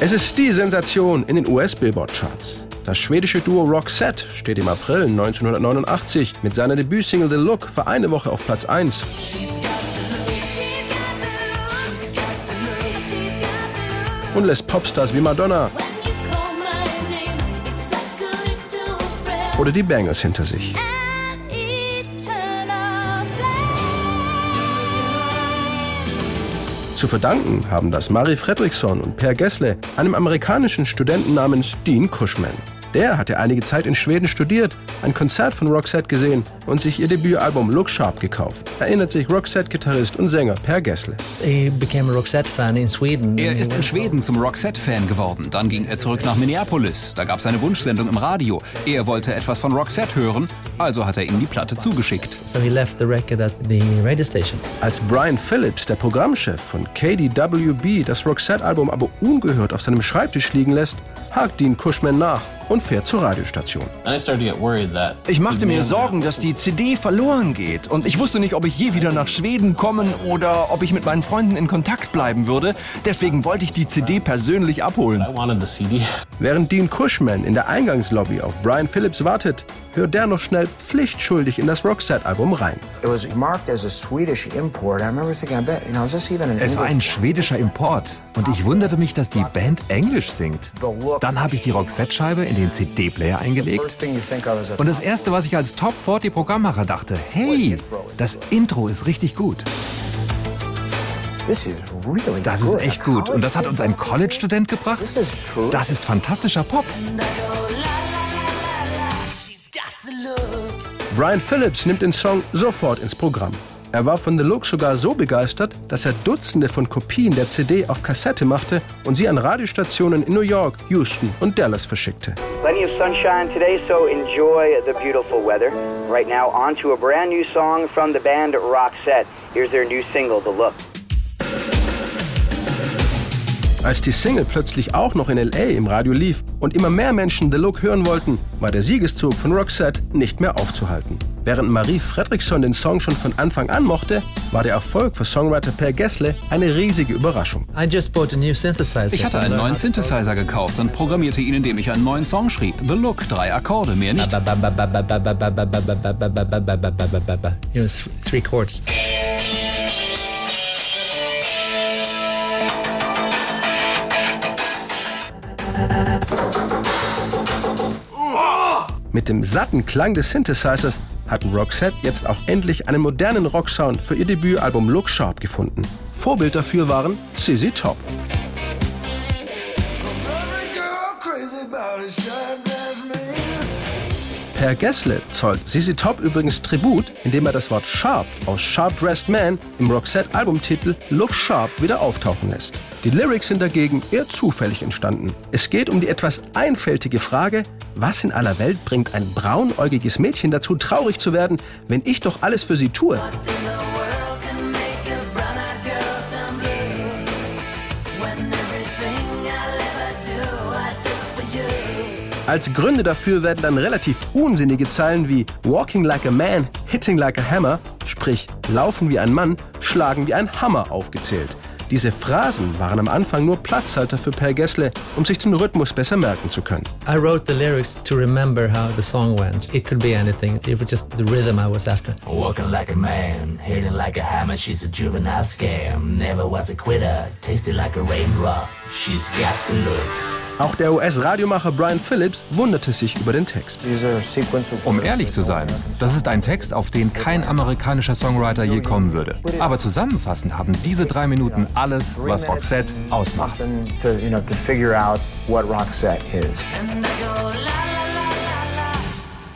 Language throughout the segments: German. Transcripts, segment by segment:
Es ist die Sensation in den US-Billboard-Charts. Das schwedische Duo Roxette steht im April 1989 mit seiner Debütsingle The Look für eine Woche auf Platz 1. Und lässt Popstars wie Madonna oder die Bangles hinter sich. Zu verdanken haben das Marie Fredriksson und Per Gessle einem amerikanischen Studenten namens Dean Cushman. Der hatte einige Zeit in Schweden studiert, ein Konzert von Roxette gesehen und sich ihr Debütalbum Look Sharp gekauft. Erinnert sich Roxette-Gitarrist und Sänger Per Gessle. Er ist in Schweden zum Roxette-Fan geworden. Dann ging er zurück nach Minneapolis. Da gab es eine Wunschsendung im Radio. Er wollte etwas von Roxette hören, also hat er ihm die Platte zugeschickt. So he left the record at the radio station. Als Brian Phillips, der Programmchef von KDWB, das Roxette-Album aber ungehört auf seinem Schreibtisch liegen lässt, hakt Dean Cushman nach und fährt zur Radiostation. Ich machte mir Sorgen, dass die CD verloren geht und ich wusste nicht, ob ich je wieder nach Schweden kommen oder ob ich mit meinen Freunden in Kontakt bleiben würde. Deswegen wollte ich die CD persönlich abholen. Während Dean Cushman in der Eingangslobby auf Brian Phillips wartet, hört der noch schnell pflichtschuldig in das Roxette-Album rein. Es war ein schwedischer Import und ich wunderte mich, dass die Band Englisch singt. Dann habe ich die Roxette-Scheibe in den CD-Player eingelegt und das erste, was ich als Top 40 Programmmacher dachte, hey, das Intro ist richtig gut. Das ist echt gut. Und das hat uns ein College-Student gebracht? Das ist fantastischer Pop. Brian Phillips nimmt den Song sofort ins Programm. Er war von The Look sogar so begeistert, dass er Dutzende von Kopien der CD auf Kassette machte und sie an Radiostationen in New York, Houston und Dallas verschickte. Plenty of sunshine today, so enjoy the beautiful weather. Right now, on to a brand new song from the band Roxette. Here's their new single, The Look. Als die Single plötzlich auch noch in LA im Radio lief und immer mehr Menschen The Look hören wollten, war der Siegeszug von Roxette nicht mehr aufzuhalten. Während Marie Fredriksson den Song schon von Anfang an mochte, war der Erfolg für Songwriter Per Gessle eine riesige Überraschung. Ich hatte einen neuen Synthesizer gekauft und programmierte ihn, indem ich einen neuen Song schrieb. The Look, drei Akkorde, mehr nicht. Three chords. Mit dem satten Klang des Synthesizers hatten Roxette jetzt auch endlich einen modernen Rocksound für ihr Debütalbum Look Sharp gefunden. Vorbild dafür waren CZ Top. Per Gessle zollt CZ Top übrigens Tribut, indem er das Wort Sharp aus Sharp Dressed Man im Roxette-Albumtitel Look Sharp wieder auftauchen lässt. Die Lyrics sind dagegen eher zufällig entstanden. Es geht um die etwas einfältige Frage, was in aller Welt bringt ein braunäugiges Mädchen dazu, traurig zu werden, wenn ich doch alles für sie tue? Als Gründe dafür werden dann relativ unsinnige Zeilen wie Walking like a man, hitting like a hammer, sprich laufen wie ein Mann, schlagen wie ein Hammer aufgezählt. Diese Phrasen waren am Anfang nur Platzhalter für Per Gessle, um sich den Rhythmus besser merken zu können. I wrote the lyrics to remember how the song went. It could be anything. It was just the rhythm I was after. Walking like a man, hitting like a hammer, she's a juvenile scam. Never was a quitter, tasted like a raindrop. She's got the look. Auch der US-Radiomacher Brian Phillips wunderte sich über den Text. Um ehrlich zu sein, das ist ein Text, auf den kein amerikanischer Songwriter je kommen würde. Aber zusammenfassend haben diese drei Minuten alles, was Roxette ausmacht.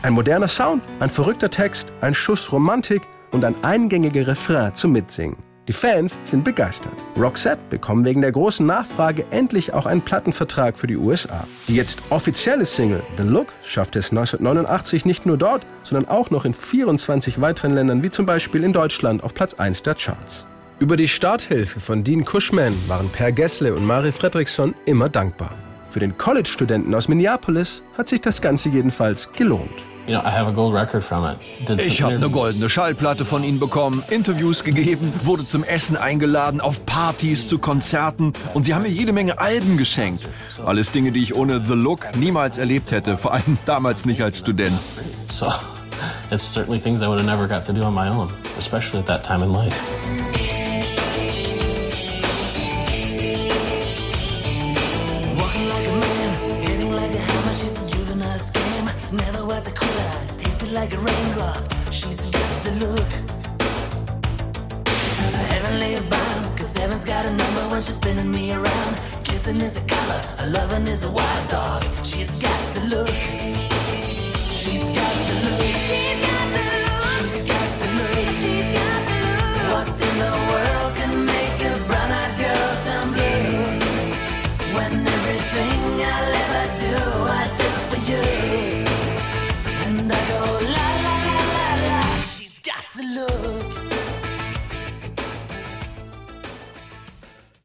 Ein moderner Sound, ein verrückter Text, ein Schuss Romantik und ein eingängiger Refrain zum Mitsingen. Die Fans sind begeistert. Roxette bekommen wegen der großen Nachfrage endlich auch einen Plattenvertrag für die USA. Die jetzt offizielle Single The Look schaffte es 1989 nicht nur dort, sondern auch noch in 24 weiteren Ländern, wie zum Beispiel in Deutschland auf Platz 1 der Charts. Über die Starthilfe von Dean Cushman waren Per Gessle und Marie Fredriksson immer dankbar. Für den College-Studenten aus Minneapolis hat sich das Ganze jedenfalls gelohnt. Ich habe eine goldene Schallplatte von ihnen bekommen, Interviews gegeben, wurde zum Essen eingeladen, auf Partys, zu Konzerten und sie haben mir jede Menge Alben geschenkt. Alles Dinge, die ich ohne The Look niemals erlebt hätte, vor allem damals nicht als Student. So, it's certainly things I would have never got to do on my own, especially at that time in life. A bound, cause heaven's got a number when she's spinning me around. Kissing is a color, a loving is a wild dog. She's got the look.